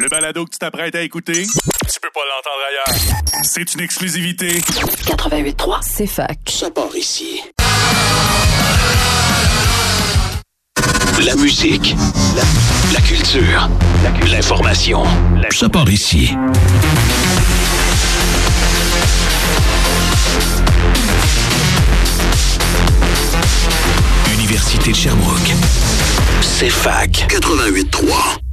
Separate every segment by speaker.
Speaker 1: Le balado que tu t'apprêtes à écouter, tu peux pas l'entendre ailleurs. C'est une exclusivité.
Speaker 2: 88.3, c'est fac.
Speaker 3: Ça part ici. La musique, la, la culture, l'information. Ça part ici. Université de Sherbrooke. C'est fac 88.3.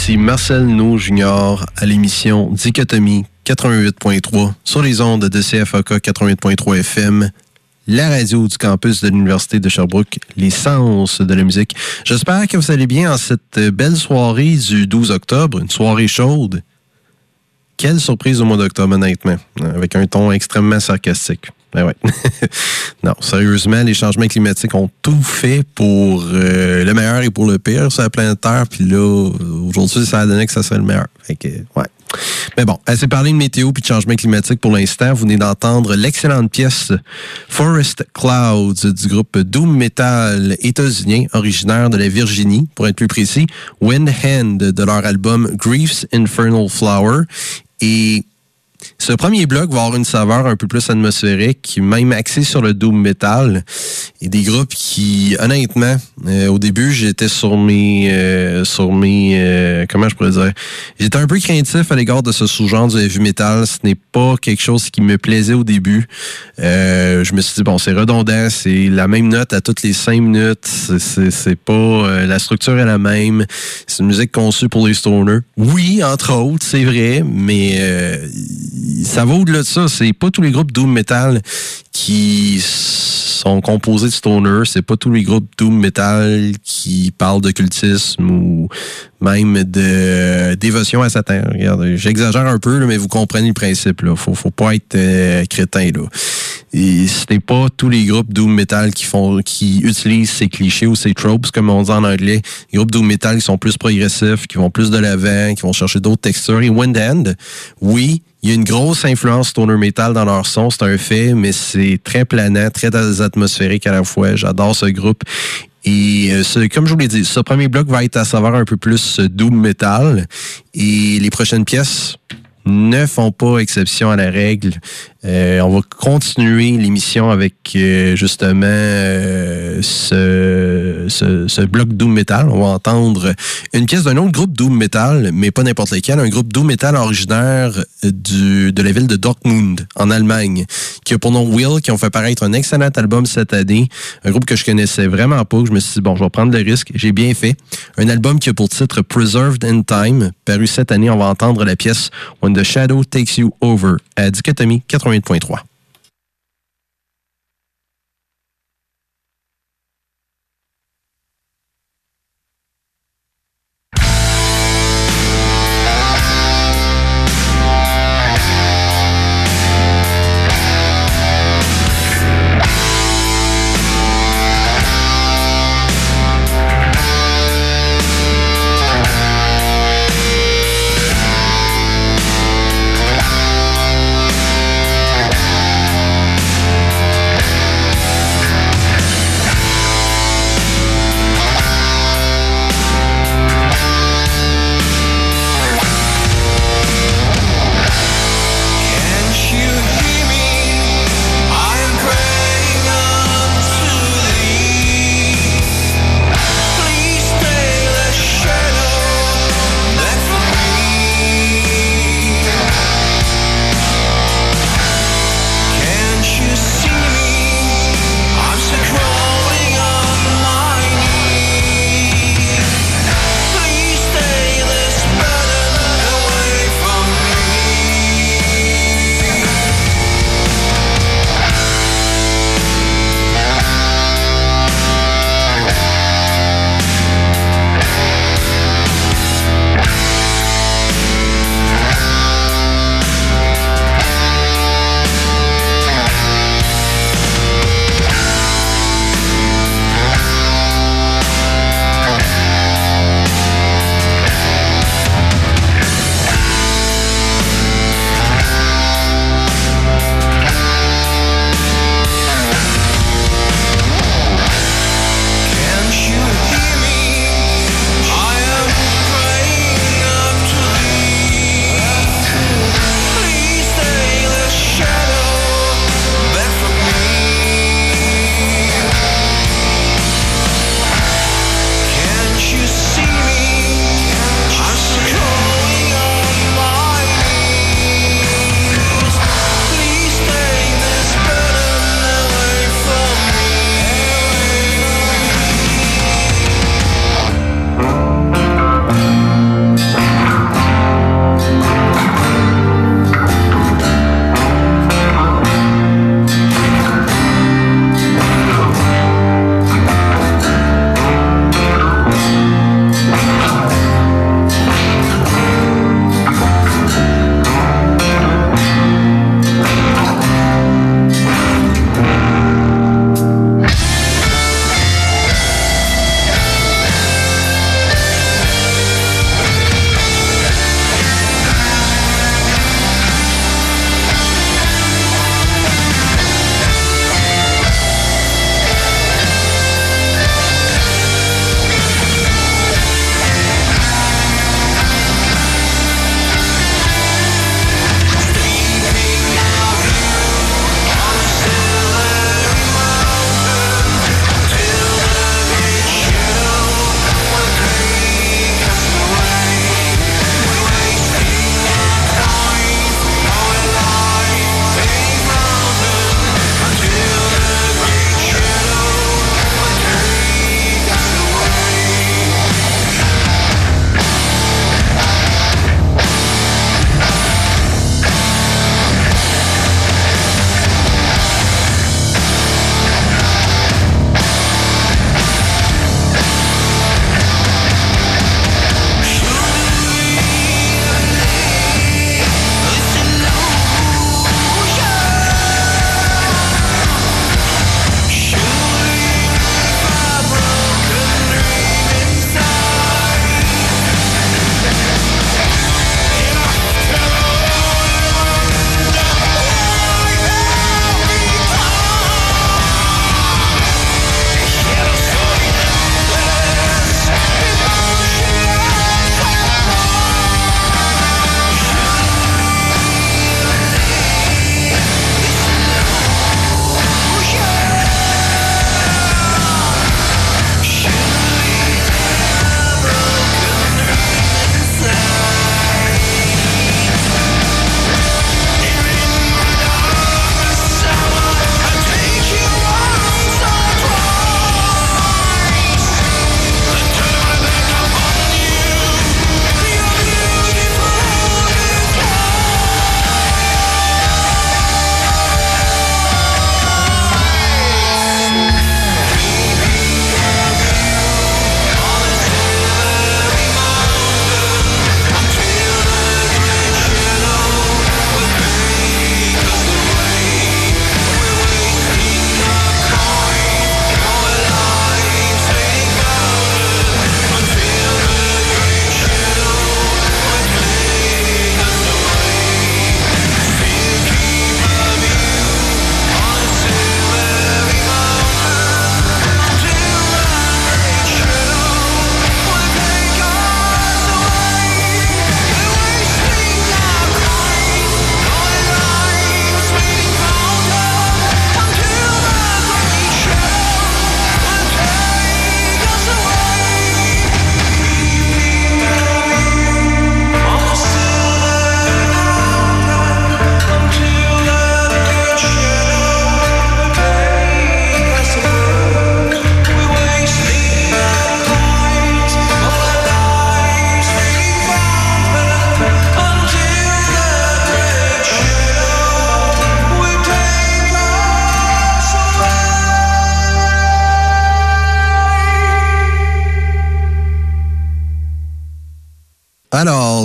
Speaker 4: Ici Marcel No Junior à l'émission Dichotomie 88.3 sur les ondes de CFAK 88.3 FM, la radio du campus de l'Université de Sherbrooke, les sens de la musique. J'espère que vous allez bien en cette belle soirée du 12 octobre, une soirée chaude. Quelle surprise au mois d'octobre, honnêtement, avec un ton extrêmement sarcastique. Ben ouais. non, sérieusement, les changements climatiques ont tout fait pour euh, le meilleur et pour le pire sur la planète Terre. Puis là, aujourd'hui, ça a donné que ça serait le meilleur. Fait que, ouais. Mais bon, assez parlé de météo puis de changement climatique pour l'instant. Vous venez d'entendre l'excellente pièce Forest Clouds du groupe Doom Metal états-unien, originaire de la Virginie, pour être plus précis, Wind Hand de leur album Grief's Infernal Flower. Et ce premier bloc va avoir une saveur un peu plus atmosphérique, même axée sur le doom metal. Et des groupes qui, honnêtement, euh, au début, j'étais sur mes, euh, sur mes, euh, comment je pourrais dire, j'étais un peu craintif à l'égard de ce sous-genre du heavy metal. Ce n'est pas quelque chose qui me plaisait au début. je me suis dit bon, c'est redondant, c'est la même note à toutes les cinq minutes. C'est pas, la structure est la même. C'est une musique conçue pour les stoners. Oui, entre autres, c'est vrai, mais ça va au-delà de ça. C'est pas tous les groupes doom metal qui sont composés de stoner. C'est pas tous les groupes doom metal qui parlent d'occultisme ou même de dévotion à Satan. Regardez, j'exagère un peu, mais vous comprenez le principe. Là. Faut, faut pas être euh, crétin. Là. Et ce n'est pas tous les groupes doom metal qui font, qui utilisent ces clichés ou ces tropes, comme on dit en anglais. Les groupes doom metal qui sont plus progressifs, qui vont plus de l'avant, qui vont chercher d'autres textures. Et Windhand, oui, il y a une grosse influence stoner metal dans leur son, c'est un fait, mais c'est très planant, très atmosphérique à la fois. J'adore ce groupe. Et euh, comme je vous l'ai dit, ce premier bloc va être à savoir un peu plus doom metal. Et les prochaines pièces, ne font pas exception à la règle. Euh, on va continuer l'émission avec euh, justement euh, ce, ce, bloc Doom Metal. On va entendre une pièce d'un autre groupe Doom Metal, mais pas n'importe lequel, un groupe Doom Metal originaire du, de la ville de Dortmund, en Allemagne, qui a pour nom Will, qui ont fait paraître un excellent album cette année. Un groupe que je connaissais vraiment pas, je me suis dit, bon, je vais prendre le risque. J'ai bien fait. Un album qui a pour titre Preserved in Time, paru cette année. On va entendre la pièce The Shadow Takes You Over à Dichotomie 88.3.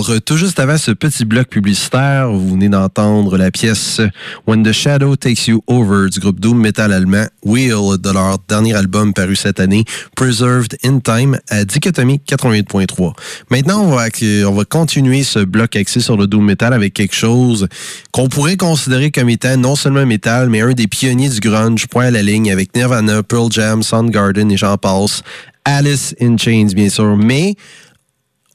Speaker 4: Alors, tout juste avant ce petit bloc publicitaire, vous venez d'entendre la pièce When the Shadow Takes You Over du groupe Doom Metal allemand Wheel de leur dernier album paru cette année, Preserved in Time à Dichotomie 88.3. Maintenant, on va, on va continuer ce bloc axé sur le Doom Metal avec quelque chose qu'on pourrait considérer comme étant non seulement metal, mais un des pionniers du grunge, point à la ligne avec Nirvana, Pearl Jam, Soundgarden et j'en passe. Alice in Chains, bien sûr, mais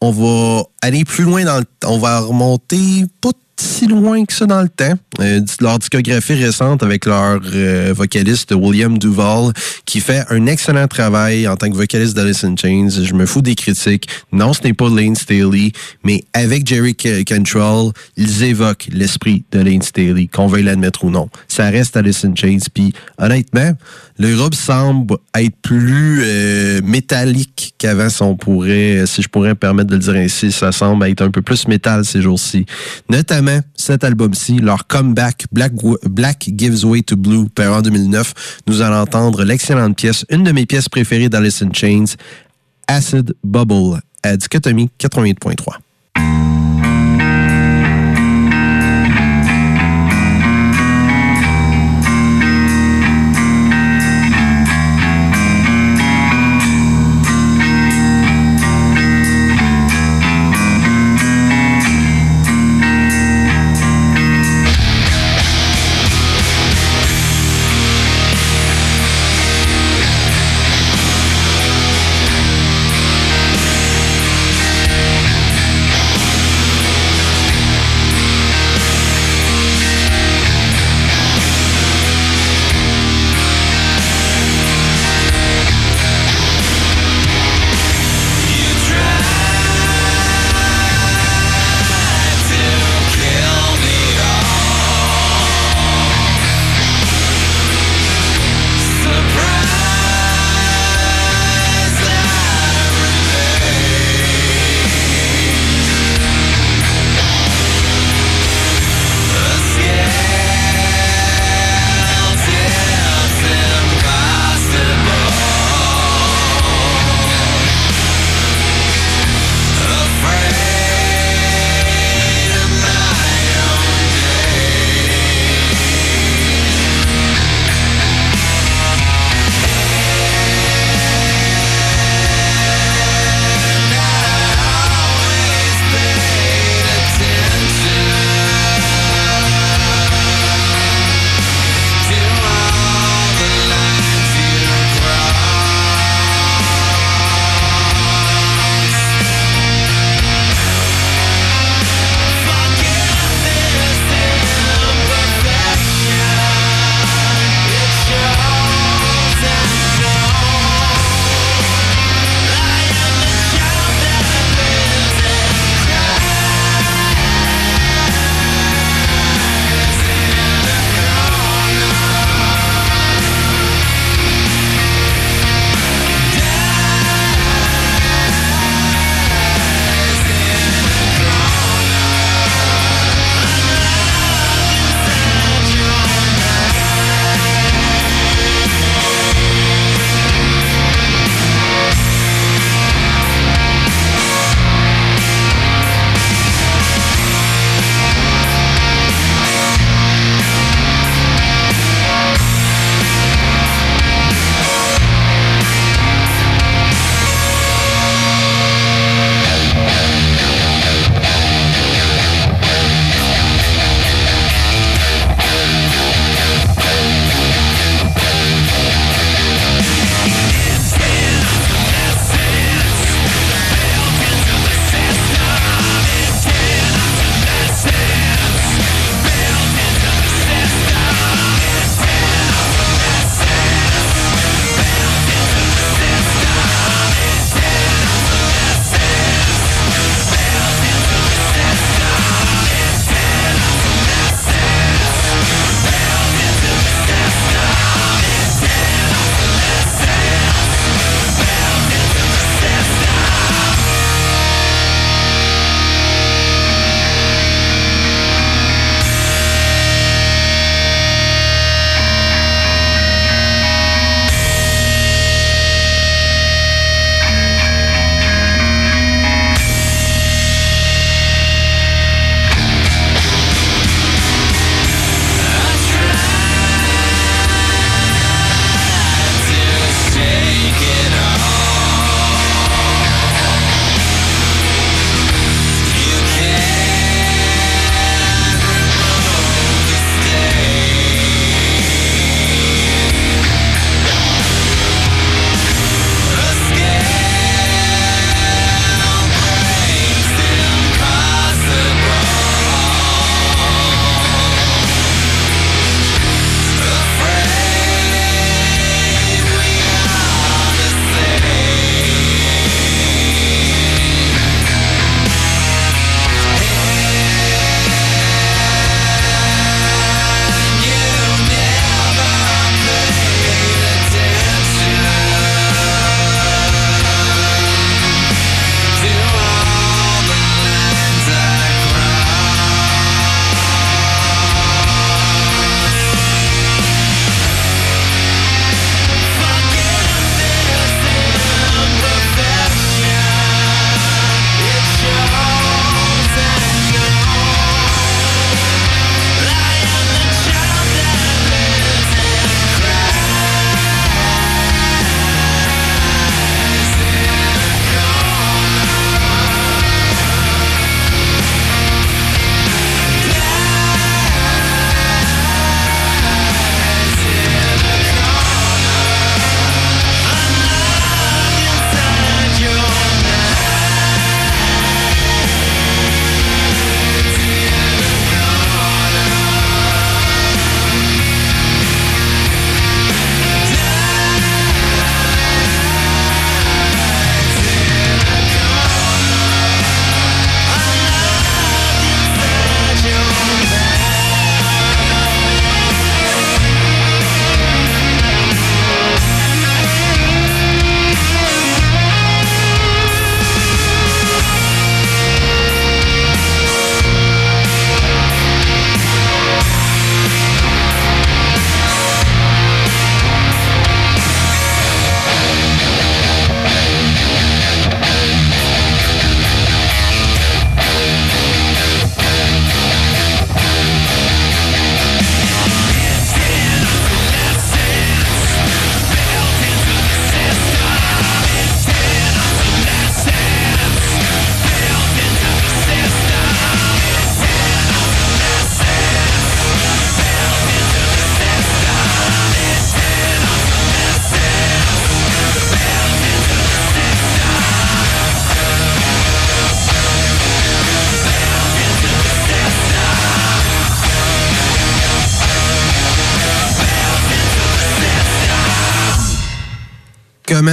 Speaker 4: on va aller plus loin dans le On va remonter pas si loin que ça dans le temps. Euh, leur discographie récente avec leur euh, vocaliste William Duval, qui fait un excellent travail en tant que vocaliste d'Alice in Chains. Je me fous des critiques. Non, ce n'est pas Lane Staley, mais avec Jerry Cantrell, ils évoquent l'esprit de Lane Staley, qu'on veuille l'admettre ou non. Ça reste Alice in Chains. Puis honnêtement, le groupe semble être plus euh, métallique qu'avant, si on pourrait, si je pourrais me permettre de le dire ainsi. Ça semble être un peu plus métal ces jours-ci. Notamment cet album-ci, leur comeback Black, Black Gives Way to Blue, paru en 2009. Nous allons entendre l'excellente pièce, une de mes pièces préférées d'Alice in Chains, Acid Bubble, à Dichotomie 88.3.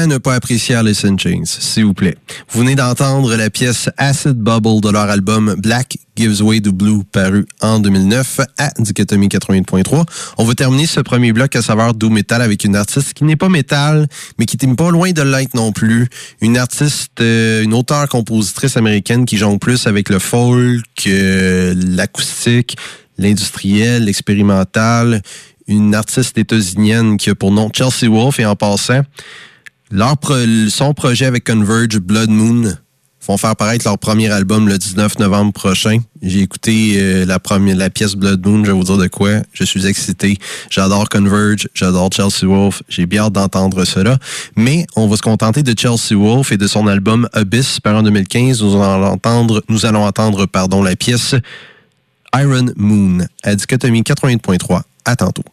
Speaker 4: ne pas apprécier Alice in Chains, s'il vous plaît? Vous venez d'entendre la pièce Acid Bubble de leur album Black Gives Way to Blue, paru en 2009 à Dichotomie 88.3. On va terminer ce premier bloc à savoir doom metal avec une artiste qui n'est pas métal, mais qui n'est pas loin de l'être non plus. Une artiste, euh, une auteure-compositrice américaine qui jongle plus avec le folk, euh, l'acoustique, l'industriel, l'expérimental. Une artiste états-unienne qui a pour nom Chelsea Wolf et en passant, leur son projet avec Converge, Blood Moon, vont faire paraître leur premier album le 19 novembre prochain. J'ai écouté euh, la première la pièce Blood Moon, je vais vous dire de quoi. Je suis excité. J'adore Converge, j'adore Chelsea Wolf. J'ai bien hâte d'entendre cela. Mais on va se contenter de Chelsea Wolf et de son album Abyss, par en 2015. Nous allons entendre, nous allons entendre pardon, la pièce Iron Moon à Dichotomie 88.3. À tantôt.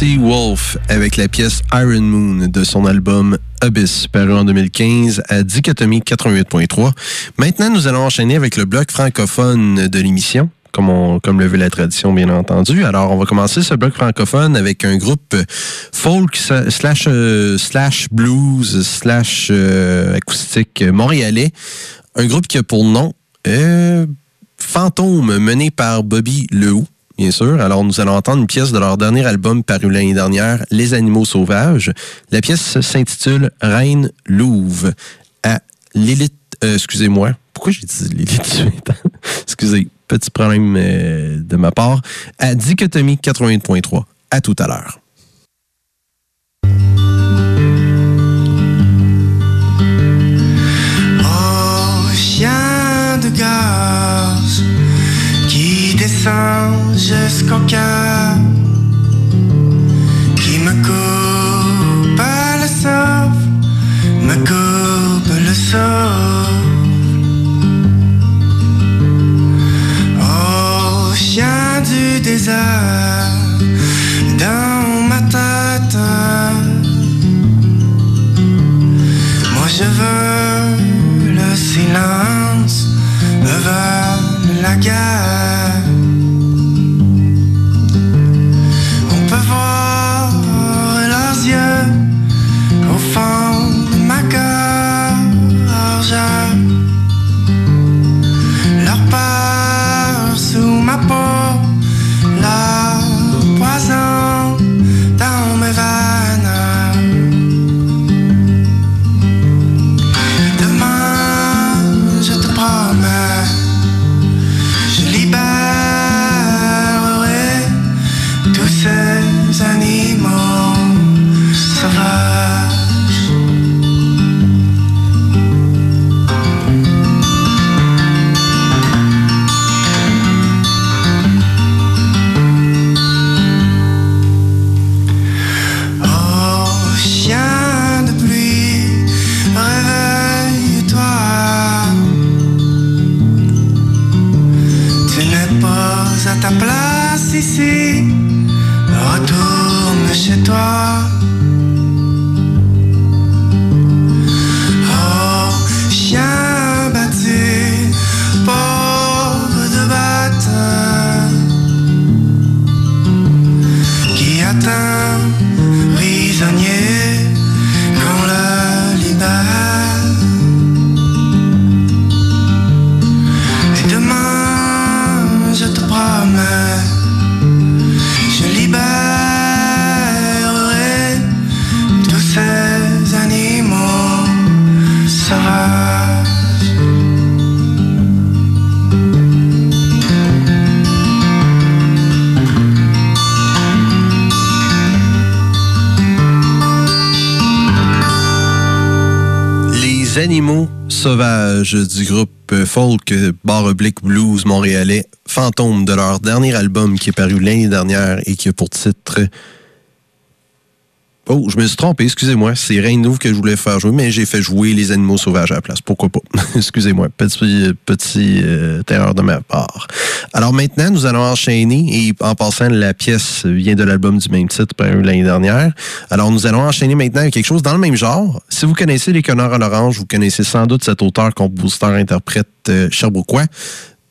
Speaker 4: Wolf avec la pièce Iron Moon de son album Abyss, paru en 2015 à Dichotomie 88.3. Maintenant, nous allons enchaîner avec le bloc francophone de l'émission. Comme, comme le veut la tradition, bien entendu. Alors, on va commencer ce bloc francophone avec un groupe folk slash, euh, slash blues slash euh, acoustique montréalais. Un groupe qui a pour nom euh, Fantôme, mené par Bobby Lehoux bien sûr. Alors, nous allons entendre une pièce de leur dernier album paru l'année dernière, Les Animaux Sauvages. La pièce s'intitule Reine Louve à Lilith, euh, excusez-moi, pourquoi j'ai dit Lilith? Excusez, petit problème euh, de ma part. À Dichotomie 88.3. À tout à l'heure.
Speaker 5: Descend jusqu'au cœur, qui me coupe le souffle, me coupe le souffle. Oh, chien du désert, dans ma tête, moi je veux le silence, me veulent la guerre.
Speaker 4: Du groupe folk Bar Oblique Blues montréalais, Fantôme de leur dernier album qui est paru l'année dernière et qui a pour titre Oh, je me suis trompé, excusez-moi. C'est Reine Louve que je voulais faire jouer, mais j'ai fait jouer les animaux sauvages à la place. Pourquoi pas? excusez-moi. Petit, petit euh, de ma part. Alors maintenant, nous allons enchaîner, et en passant, la pièce vient de l'album du même titre, paru l'année dernière. Alors nous allons enchaîner maintenant avec quelque chose dans le même genre. Si vous connaissez Les Conneurs à l'Orange, vous connaissez sans doute cet auteur, compositeur, interprète euh.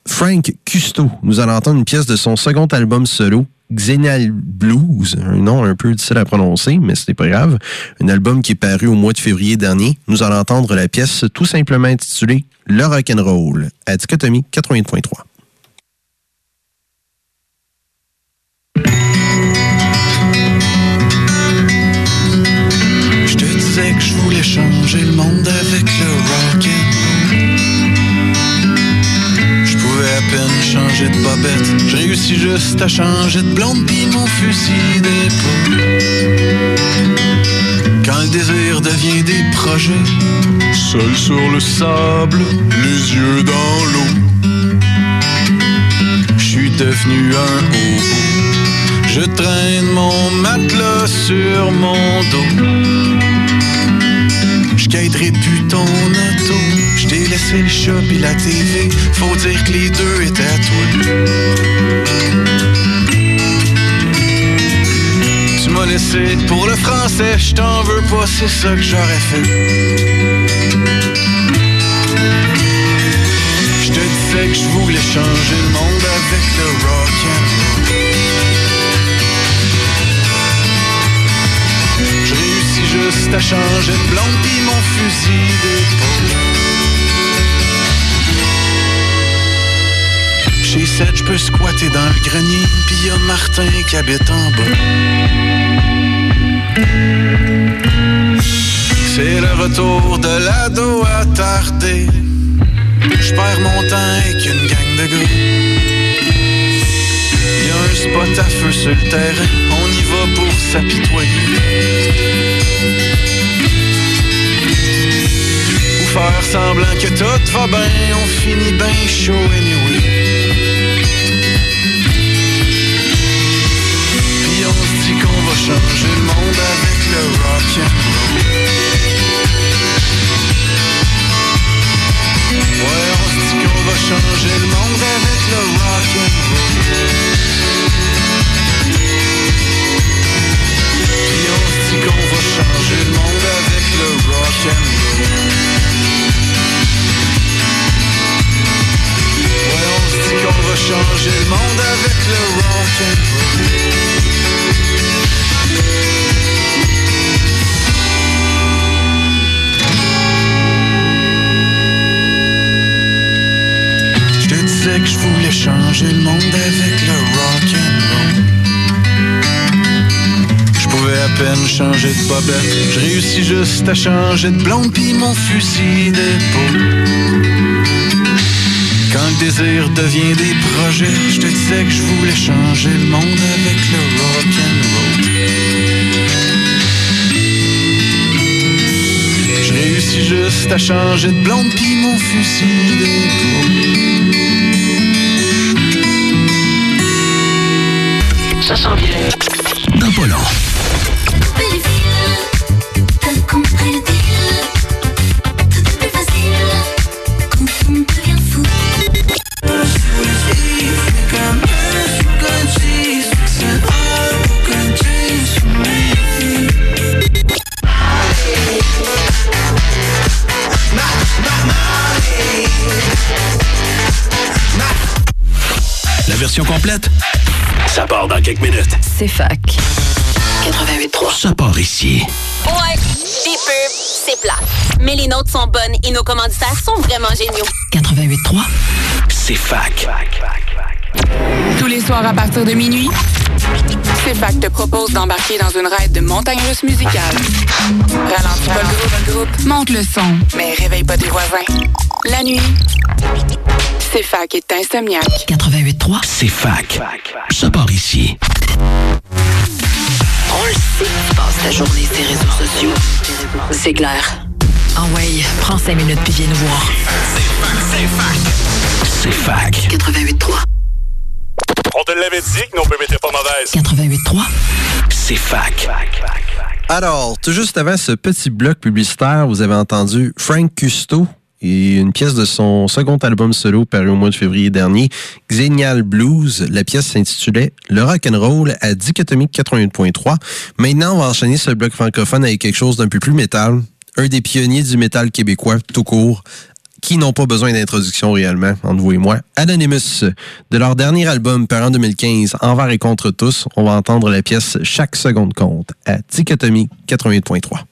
Speaker 4: Frank Custo. Nous allons entendre une pièce de son second album solo, Xenal Blues, un nom un peu difficile à prononcer, mais ce n'est pas grave. Un album qui est paru au mois de février dernier. Nous allons entendre la pièce tout simplement intitulée Le Rock'n'Roll à Dichotomie 88.3.
Speaker 6: Je te disais que je voulais changer le monde avec le rock'n'roll. Peine changer de bobette. Je réussis juste à changer de blonde mon fusil d'épaule. Quand le désir devient des projets, seul sur le sable, les yeux dans l'eau. Je suis devenu un hobo. Je traîne mon matelas sur mon dos. Je plus ton auto. Je t'ai laissé le shop et la TV. Faut dire que les deux étaient à toi. laissé. Pour le français, je t'en veux pas, c'est ça que j'aurais fait. Je te disais que je voulais changer le monde avec le rock. Je réussis juste à changer de blonde pis mon fusil d'épaule. Chez 7, je peux squatter dans le grenier, pis y Martin qui habite en bas. C'est le retour de l'ado attardé. Je perds mon temps avec une gang de gars. Y a un spot à feu sur le terrain, on y va pour s'apitoyer. Ou faire semblant que tout va bien, on finit bien chaud anyway. Changer le monde avec le rock'n'roll. Ouais, on se dit qu'on va changer le monde avec le rock'n'roll. Puis on se dit qu'on va changer le monde avec le rock'n'roll. Ouais, on se dit qu'on va changer le monde avec le rock'n'roll. Changer le monde avec le rock'n'roll. Je pouvais à peine changer de bobette. Je réussis juste à changer de blonde mon fusil d'épaule. Quand le désir devient des projets, je te disais que je voulais changer le monde avec le rock'n'roll. Je réussis juste à changer de blonde mon fusil d'épaule.
Speaker 3: Ça s'en vient. Dans pas version complète, ça part dans quelques minutes.
Speaker 2: C'est fac. 88.3.
Speaker 3: Ça part ici.
Speaker 7: Ouais, des pubs, c'est plat. Mais les nôtres sont bonnes et nos commanditaires sont vraiment géniaux.
Speaker 2: 88.3.
Speaker 3: C'est fac.
Speaker 8: Tous les soirs à partir de minuit, CFAC te propose d'embarquer dans une ride de montagne russe musicale. Ralentis pas le groupe, le groupe, monte le son, mais réveille pas tes voisins. La nuit, CFAC est insomniaque.
Speaker 2: 88.3.
Speaker 3: C'est fac. Ça part ici.
Speaker 2: On le sait, tu passes ta journée sur les réseaux sociaux. C'est clair. Ah ouais, prends 5 minutes puis viens nous voir.
Speaker 3: C'est fac.
Speaker 2: 88.3.
Speaker 1: On te l'avait dit que nos pubs étaient pas mauvaises.
Speaker 2: 88.3.
Speaker 3: C'est fac.
Speaker 4: Alors, tout juste avant ce petit bloc publicitaire, vous avez entendu Frank Custo et une pièce de son second album solo paru au mois de février dernier, Xenial Blues. La pièce s'intitulait Le Rock'n'Roll à Dichotomie 88.3. Maintenant, on va enchaîner ce bloc francophone avec quelque chose d'un peu plus métal. Un des pionniers du métal québécois, tout court, qui n'ont pas besoin d'introduction réellement, entre vous et moi. Anonymous, de leur dernier album paru en 2015, Envers et contre tous, on va entendre la pièce Chaque seconde compte à Dichotomie 88.3.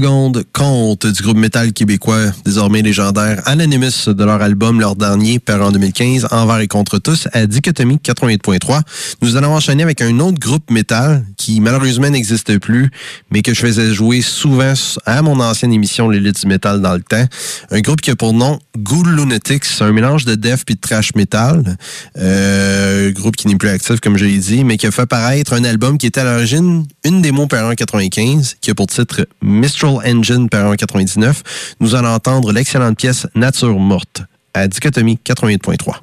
Speaker 4: secondes compte du groupe métal québécois, désormais légendaire, Anonymous, de leur album, leur dernier, paru en 2015, Envers et contre tous, à Dichotomie 88.3. Nous allons enchaîner avec un autre groupe métal qui malheureusement n'existe plus, mais que je faisais jouer souvent à mon ancienne émission L'élite du métal dans le temps. Un groupe qui a pour nom Ghoul Lunatics, un mélange de death puis de trash metal. Euh, groupe qui n'est plus actif, comme je l'ai dit, mais qui a fait paraître un album qui était à l'origine une démo par en 95, qui a pour titre Mistral Engine par en 99. Nous allons entendre l'excellente pièce Nature morte à Dichotomie 88.3.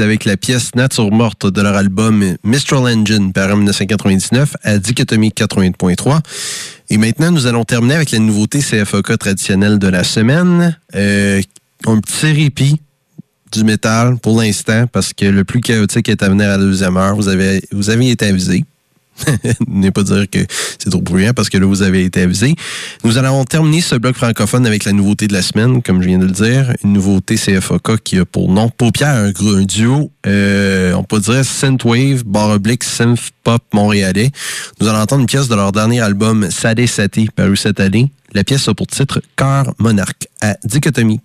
Speaker 4: Avec la pièce Nature morte de leur album Mistral Engine par en 1999 à Dichotomie 80.3. Et maintenant, nous allons terminer avec la nouveauté CFOK traditionnelle de la semaine. Euh, un petit répit du métal pour l'instant parce que le plus chaotique est à venir à la deuxième heure. Vous avez, vous avez été avisé. n'est pas dire que c'est trop bruyant parce que là, vous avez été avisé. Nous allons terminer ce bloc francophone avec la nouveauté de la semaine, comme je viens de le dire. Une nouveauté CFOK qui a pour nom Paupière, un, un duo, euh, on peut dire Synthwave, barre oblique, synth pop montréalais. Nous allons entendre une pièce de leur dernier album Sadé Saté, paru cette année. La pièce a pour titre Cœur Monarque à Dichotomie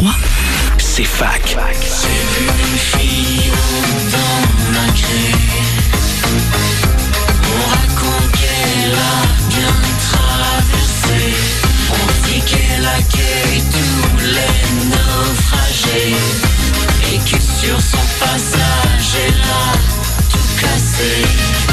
Speaker 4: 80.3.
Speaker 3: C'est fac.
Speaker 9: On raconte qu'elle a bien traversé. On dit qu'elle accueille tous les naufragés. Et que sur son passage, elle a tout cassé.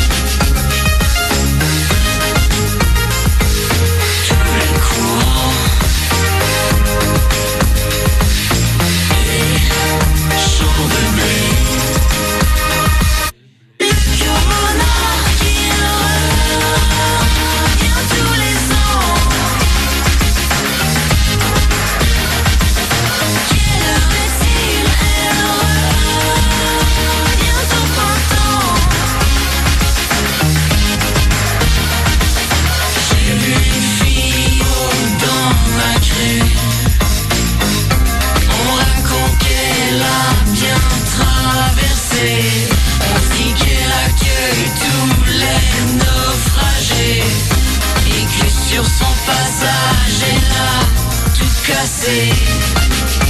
Speaker 9: Son passage, elle a tout cassé.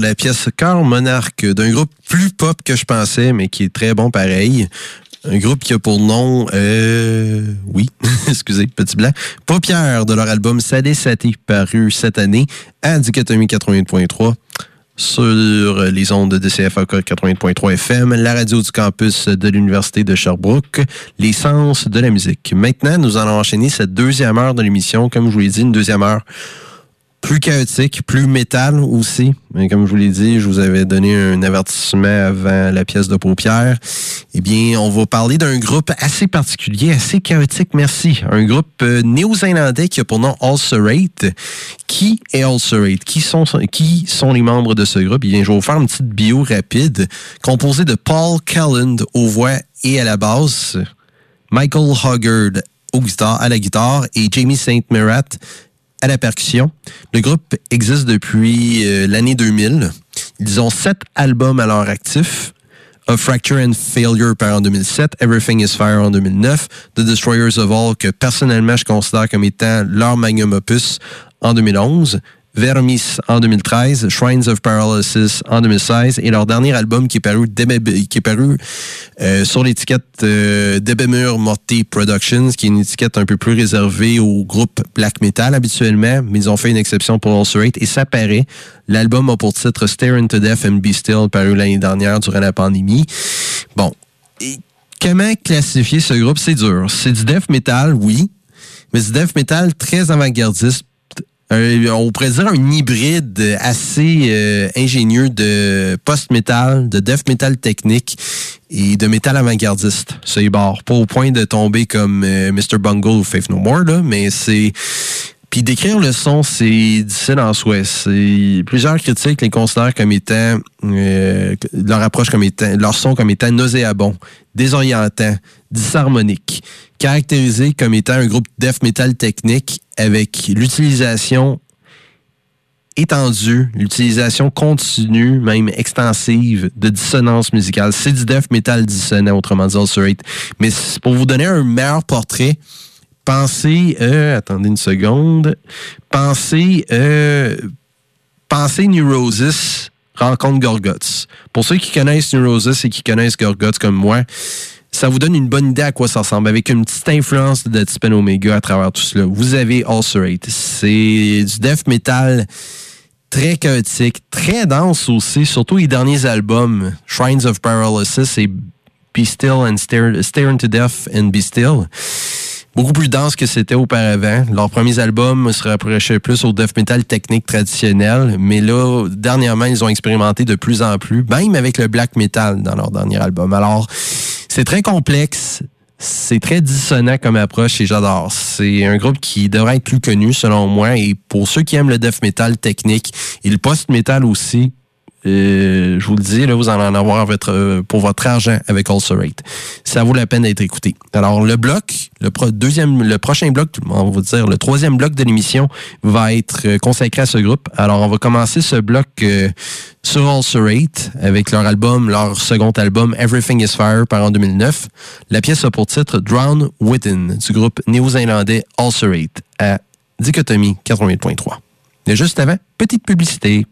Speaker 9: La
Speaker 4: pièce Cœur Monarque d'un groupe plus pop que je pensais, mais qui est très bon pareil. Un groupe qui a pour nom, euh, oui, excusez, petit blanc, Paupière de leur album Sadé Saté, paru cette année à Dichotomie 80.3 sur les ondes de CFAK 80.3 FM, la radio du campus de l'Université de Sherbrooke, l'essence de la musique. Maintenant, nous allons enchaîner cette deuxième heure de l'émission, comme je vous l'ai dit, une deuxième heure plus chaotique, plus métal aussi. Mais comme je vous l'ai dit, je vous avais donné un avertissement avant la pièce de paupière. Eh bien, on va parler d'un groupe assez particulier, assez chaotique, merci. Un groupe euh, néo-zélandais qui a pour nom Ulcerate. Qui est Ulcerate? Qui sont, qui sont les membres de ce groupe? Eh bien, je vais vous faire une petite bio rapide, composée de Paul Calland aux voix et à la basse, Michael Hoggard à la guitare et Jamie Saint Merat à la percussion. Le groupe existe depuis euh, l'année 2000. Ils ont sept albums à leur actif. A Fracture and Failure par en 2007, Everything is Fire en 2009, The Destroyers of All, que personnellement je considère comme étant leur magnum opus en 2011, Vermis en 2013, Shrines of Paralysis en 2016 et leur dernier album qui est paru, euh, sur l'étiquette euh, Debemur Morty Productions, qui est une étiquette un peu plus réservée au groupe black metal habituellement, mais ils ont fait une exception pour Ulcerate et ça paraît. L'album a pour titre Stare into Death and Be Still, paru l'année dernière durant la pandémie. Bon, comment classifier ce groupe? C'est dur. C'est du death metal, oui, mais du death metal très avant-gardiste on pourrait dire un hybride assez euh, ingénieux de post-metal, de death metal technique et de métal avant-gardiste. C'est barre. Pas au point de tomber comme euh, Mr. Bungle ou Faith No More, là, mais c'est. Puis décrire le son, c'est difficile en soi. Plusieurs critiques les considèrent comme étant euh, leur approche comme étant leur son comme étant nauséabond, désorientant, disharmonique, caractérisé comme étant un groupe death metal technique avec l'utilisation étendue, l'utilisation continue, même extensive de dissonance musicale. C'est du death metal dissonant, autrement dit Ulcerate. Mais pour vous donner un meilleur portrait, pensez, euh, attendez une seconde, pensez, euh, pensez Neurosis rencontre Gorguts. Pour ceux qui connaissent Neurosis et qui connaissent Gorguts comme moi, ça vous donne une bonne idée à quoi ça ressemble, avec une petite influence de Deathspin Omega à travers tout cela. Vous avez Ulcerate. C'est du death metal très chaotique, très dense aussi, surtout les derniers albums, Shrines of Paralysis et Be Still and Stare, Stare into Death and Be Still beaucoup plus dense que c'était auparavant. Leurs premiers albums se rapprochaient plus au death metal technique traditionnel, mais là, dernièrement, ils ont expérimenté de plus en plus, même avec le black metal dans leur dernier album. Alors, c'est très complexe. C'est très dissonant comme approche et j'adore. C'est un groupe qui devrait être plus connu selon moi et pour ceux qui aiment le death metal technique et le post-metal aussi, euh, je vous le dis, là, vous allez en avoir votre, pour votre argent avec Ulcerate. Ça vaut la peine d'être écouté. Alors, le bloc, le deuxième, le prochain bloc, on va dire, le troisième bloc de l'émission va être euh, consacré à ce groupe. Alors, on va commencer ce bloc euh, sur Ulcerate avec leur album, leur second album, Everything is Fire, par en 2009. La pièce a pour titre Drown Within du groupe néo-zélandais Ulcerate à Dichotomie 88.3. Et juste avant, petite publicité.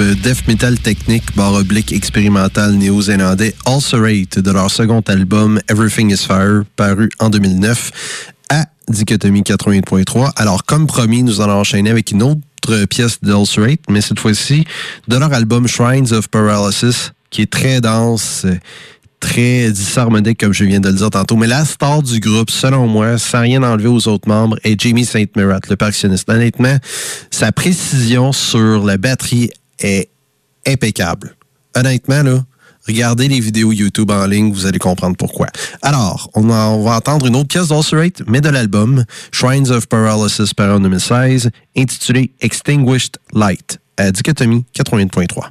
Speaker 4: Groupe Death Metal Technique barre oblique expérimental néo-zélandais Ulcerate de leur second album Everything is Fire paru en 2009 à Dichotomie 88.3. Alors comme promis, nous allons enchaîner avec une autre pièce d'Ulcerate, mais cette fois-ci de leur album Shrines of Paralysis qui est très dense, très disharmonique, comme je viens de le dire tantôt. Mais la star du groupe, selon moi, sans rien enlever aux autres membres, est Jamie St. Merat, le percussionniste. Honnêtement, sa précision sur la batterie est impeccable. Honnêtement, là, regardez les vidéos YouTube en ligne, vous allez comprendre pourquoi. Alors, on, va entendre une autre pièce d'Ulcerate, mais de l'album Shrines of Paralysis par en 2016, intitulé Extinguished Light, à Dichotomie 81.3.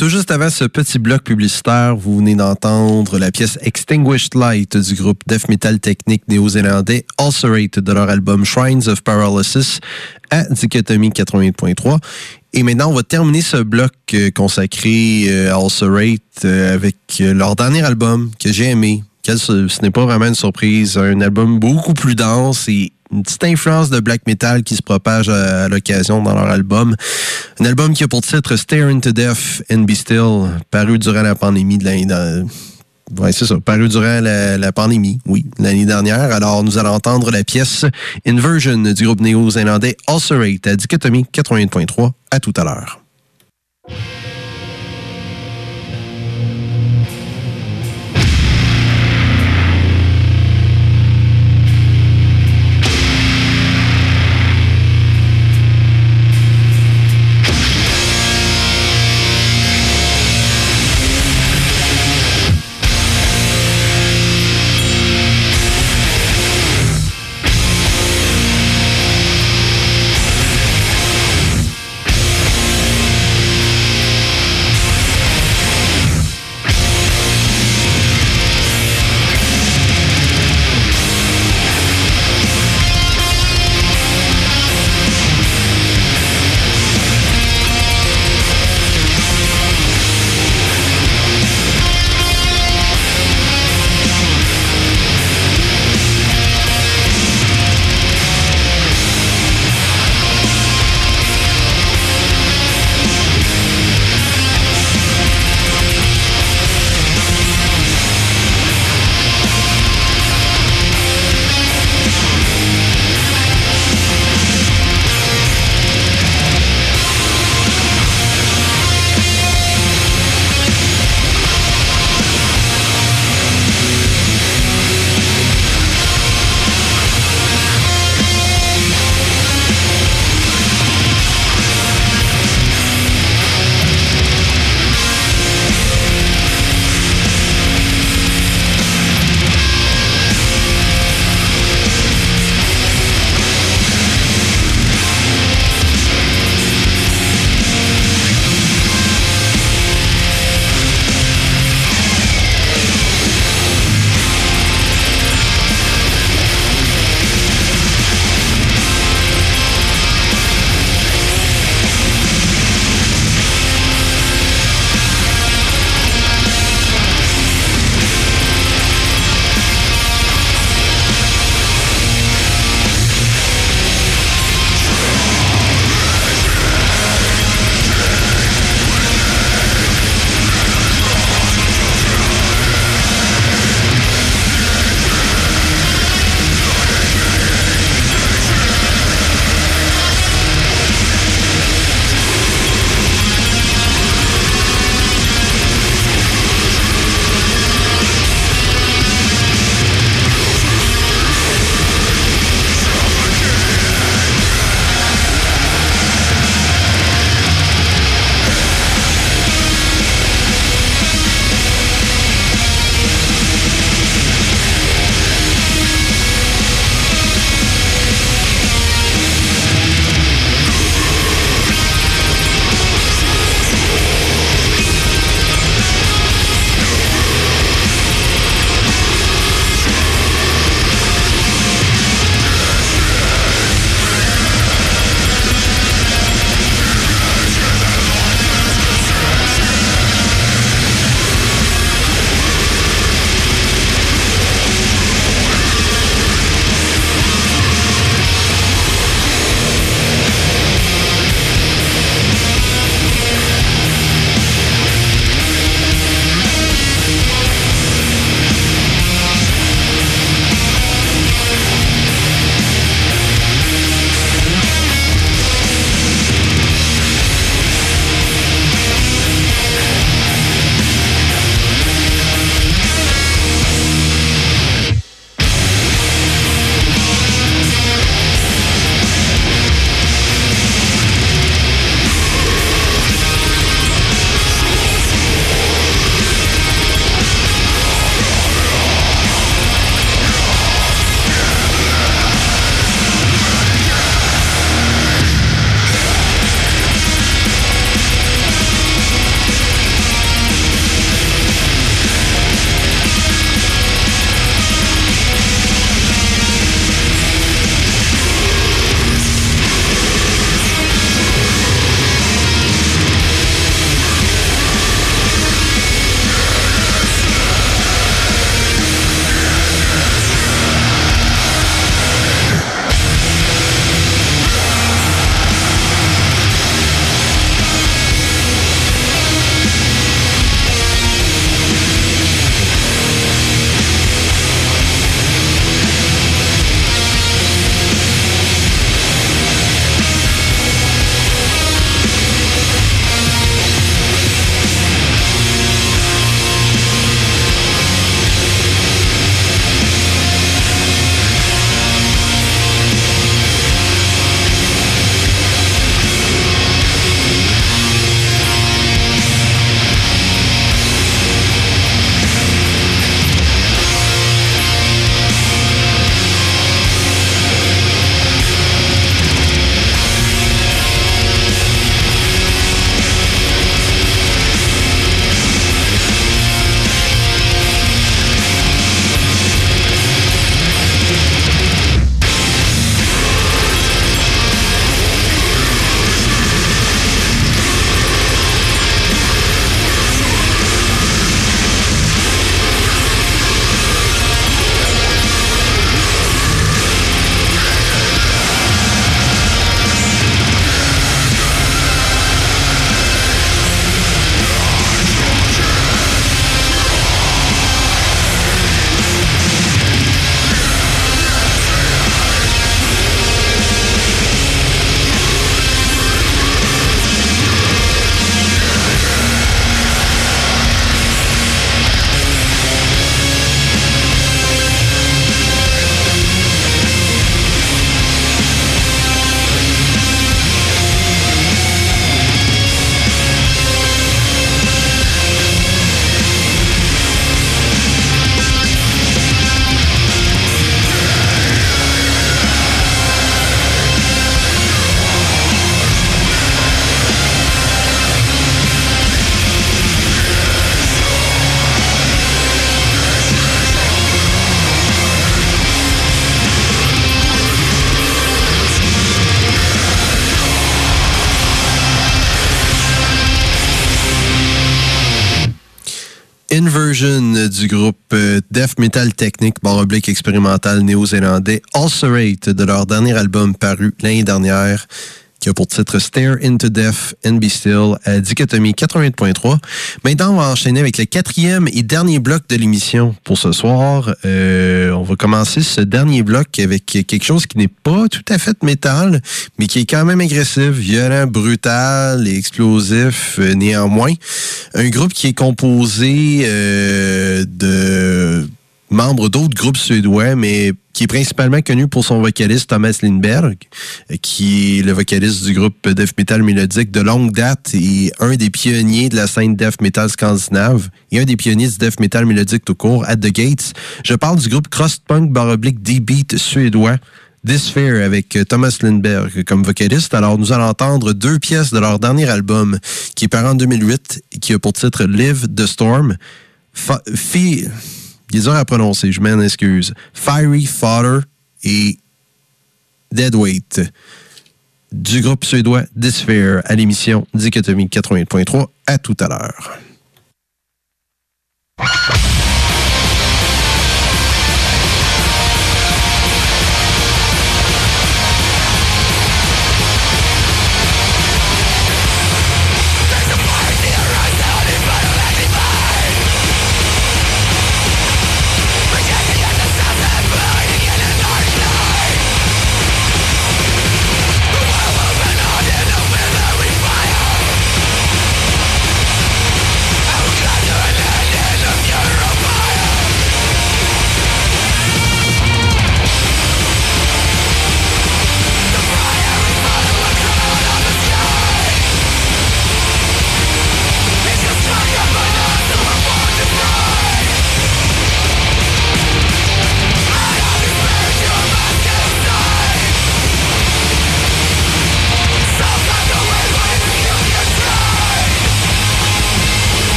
Speaker 4: tout juste avant ce petit bloc publicitaire, vous venez d'entendre la pièce Extinguished Light du groupe death metal technique néo-zélandais Ulcerate de leur album Shrines of Paralysis à Dichotomie 88.3. Et maintenant, on va terminer ce bloc euh, consacré euh, à Ulcerate avec leur dernier album que j'ai aimé. Ce n'est pas vraiment une surprise, un album beaucoup plus dense et une petite influence de black metal qui se propage à, l'occasion dans leur album. Un album qui a pour titre Stare into Death and Be Still, paru durant la pandémie de l'année Ouais, c'est ça, paru durant la, pandémie, oui, l'année dernière. Alors, nous allons entendre la pièce Inversion du groupe néo-zélandais Ulcerate à Dichotomie 88.3. À tout à l'heure. Death Metal Technique, barre oblique expérimental néo-zélandais Ulcerate de leur dernier album paru l'année dernière qui a pour titre Stare into Death and Be Still à Dichotomie 88.3. Maintenant, on va enchaîner avec le quatrième et dernier bloc de l'émission pour ce soir. Euh, on va commencer ce dernier bloc avec quelque chose qui n'est pas tout à fait métal, mais qui est quand même agressif, violent, brutal et explosif euh, néanmoins. Un groupe qui est composé euh, de membre d'autres groupes suédois, mais qui est principalement connu pour son vocaliste Thomas Lindberg, qui est le vocaliste du groupe death metal mélodique de longue date et un des pionniers de la scène death metal scandinave et un des pionniers du death metal mélodique tout court, At the Gates. Je parle du groupe crosspunk baroblique D-Beat suédois. This Fear avec Thomas Lindberg comme vocaliste. Alors, nous allons entendre deux pièces de leur dernier album qui est paru en 2008 et qui a pour titre Live the Storm. Il à prononcer, je m'en excuse. Fiery Fodder et Deadweight du groupe suédois Disphere à l'émission Dichotomie 88.3. À tout à l'heure.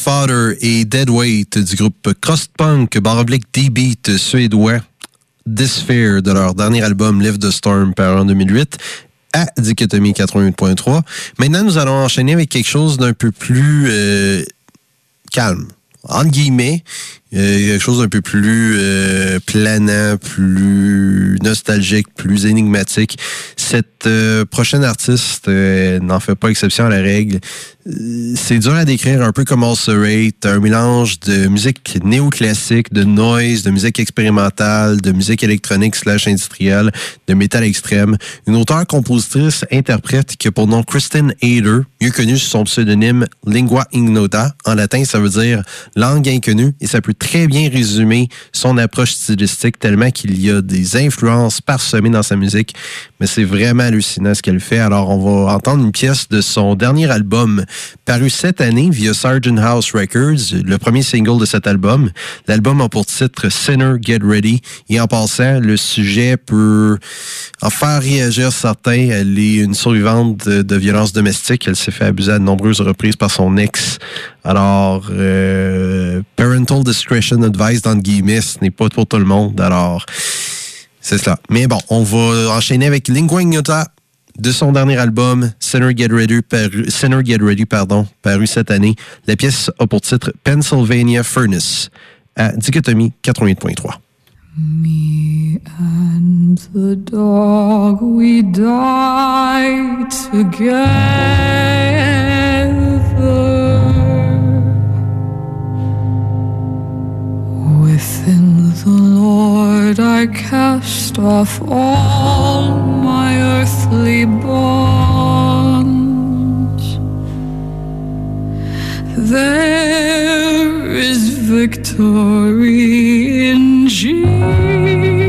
Speaker 4: Father et Deadweight du groupe Crosspunk Baroblique D-Beat suédois Dysphere de leur dernier album Live the Storm par en 2008 à Dichotomie 88.3. Maintenant, nous allons enchaîner avec quelque chose d'un peu plus euh, calme. Entre guillemets, quelque chose d'un peu plus euh, planant, plus nostalgique, plus énigmatique. Cette euh, prochaine artiste euh, n'en fait pas exception à la règle. Euh, C'est dur à décrire, un peu comme Rate, un mélange de musique néoclassique, de noise, de musique expérimentale, de musique électronique slash industrielle, de métal extrême. Une auteure-compositrice interprète qui a pour nom Kristen Hader, mieux connue sous son pseudonyme Lingua Ignota. En latin, ça veut dire langue inconnue et ça peut très bien résumer son approche stylistique tellement qu'il y a des influences parsemées dans sa musique. Mais c'est vraiment hallucinant ce qu'elle fait. Alors, on va entendre une pièce de son dernier album paru cette année via Sargent House Records, le premier single de cet album. L'album a pour titre Sinner Get Ready. Et en passant, le sujet peut en faire réagir certains. Elle est une survivante de, de violences domestiques. Elle s'est fait abuser à de nombreuses reprises par son ex. Alors, euh, parental discretion advice dans le guillemets, ce n'est pas pour tout le monde. Alors, c'est cela. Mais bon, on va enchaîner avec Lingua Ignota de son dernier album, Sinner Get Ready, paru, Get Ready pardon, paru cette année. La pièce a pour titre Pennsylvania Furnace à Dichotomie 88.3.
Speaker 10: Me and the dog, we die together. Within the Lord, I cast off all my earthly bonds. There is victory in Jesus.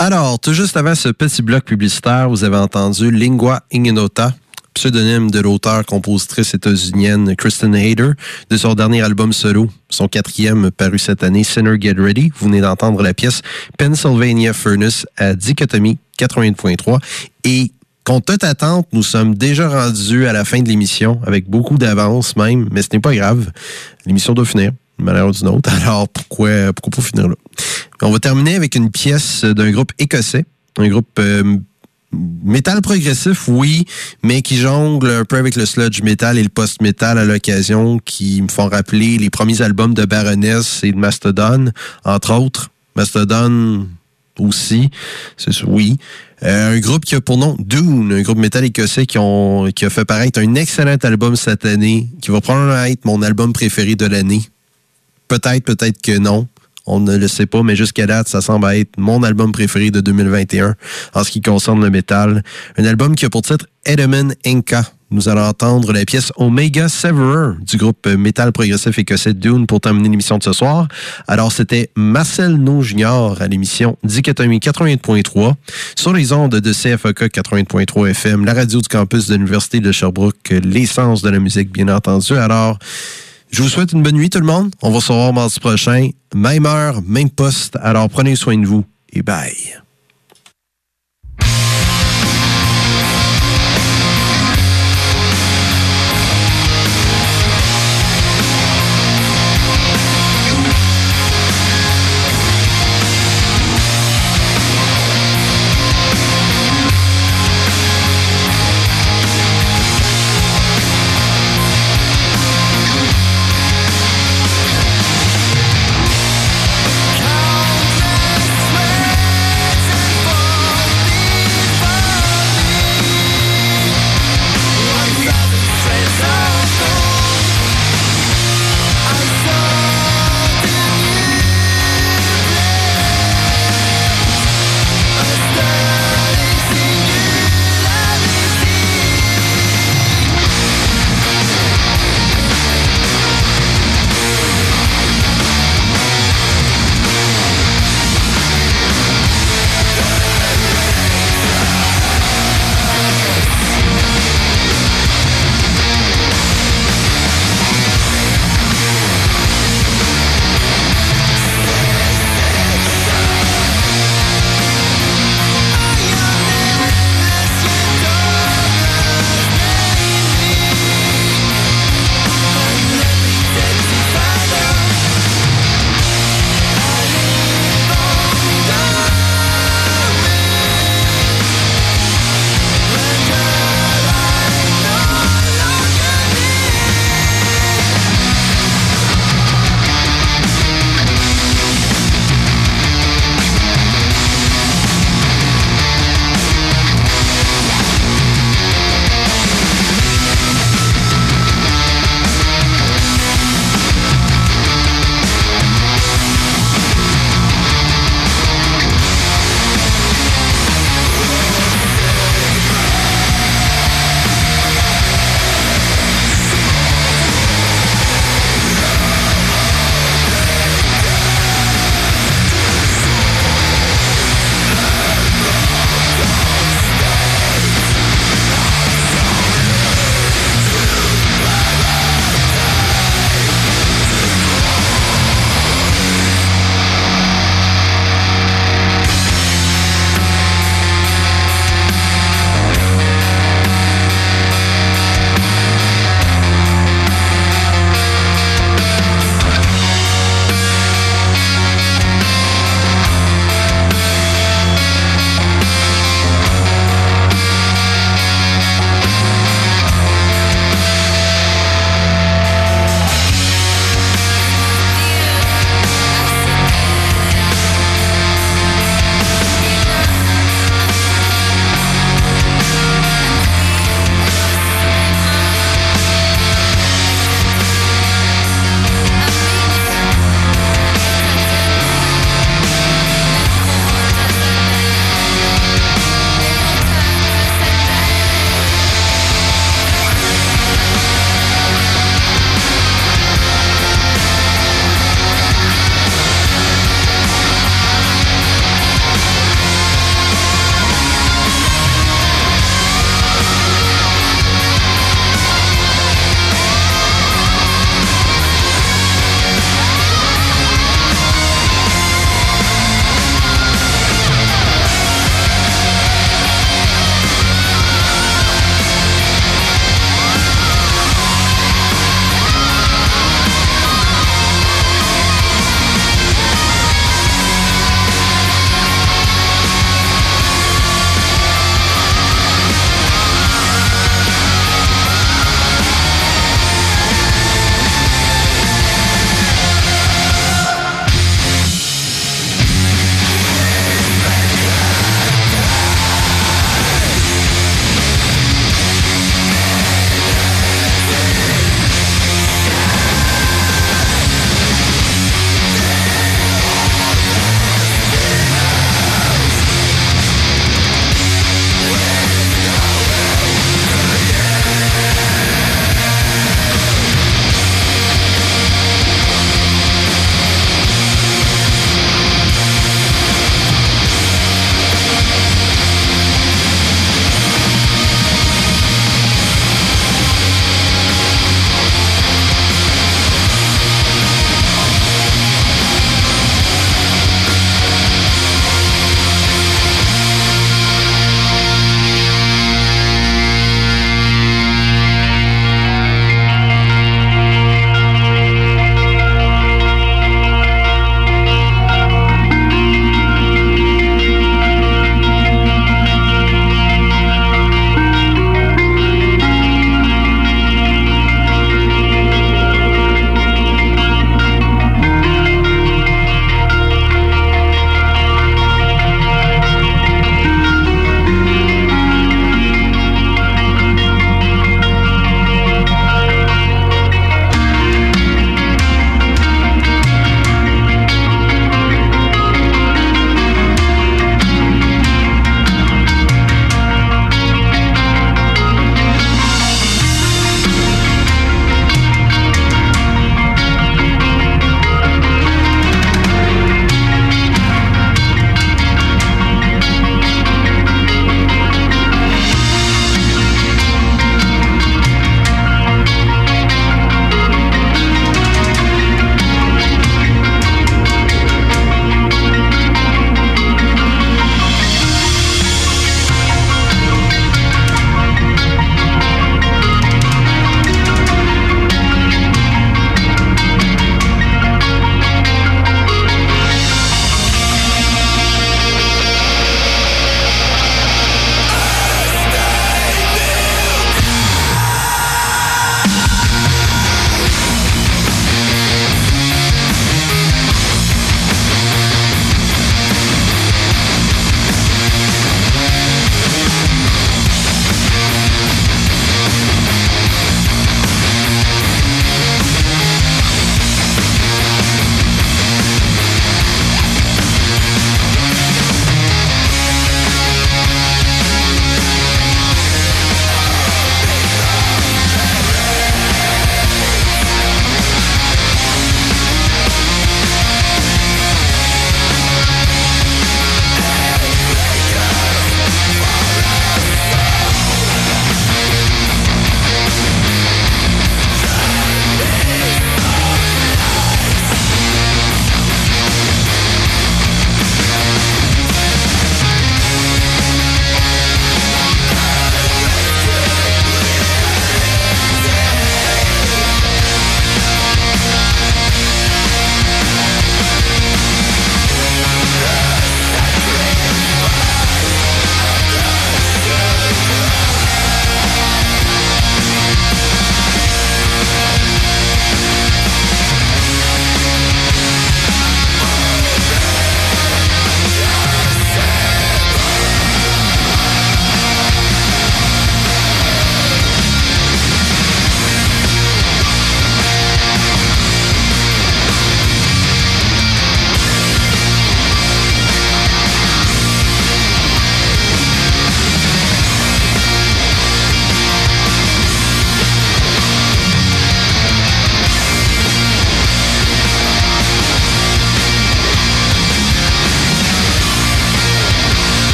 Speaker 4: Alors, tout juste avant ce petit bloc publicitaire, vous avez entendu Lingua Ignota, pseudonyme de l'auteur-compositrice états-unienne Kristen Hayder, de son dernier album solo, son quatrième paru cette année, Sinner Get Ready. Vous venez d'entendre la pièce Pennsylvania Furnace à Dichotomie 81.3. Et contre toute attente, nous sommes déjà rendus à la fin de l'émission, avec beaucoup d'avance même, mais ce n'est pas grave. L'émission doit finir, ou d'une autre. Alors, pourquoi, pourquoi pas finir là? On va terminer avec une pièce d'un groupe écossais, un groupe euh, métal progressif, oui, mais qui jongle un peu avec le sludge metal et le post-metal à l'occasion, qui me font rappeler les premiers albums de Baroness et de Mastodon, entre autres. Mastodon aussi, oui. Euh, un groupe qui a pour nom Dune, un groupe métal écossais qui a fait paraître un excellent album cette année, qui va probablement être mon album préféré de l'année. Peut-être, peut-être que non. On ne le sait pas, mais jusqu'à date, ça semble être mon album préféré de 2021 en ce qui concerne le métal. Un album qui a pour titre Edelman Inca. Nous allons entendre la pièce Omega Severer du groupe métal progressif écossais Dune pour terminer l'émission de ce soir. Alors, c'était Marcel No Junior à l'émission Dichotomie 88.3 sur les ondes de CFAK 80.3 FM, la radio du campus de l'Université de Sherbrooke, l'essence de la musique, bien entendu. Alors, je vous souhaite une bonne nuit, tout le monde. On va se revoir mardi prochain. Même heure, même poste. Alors, prenez soin de vous et bye.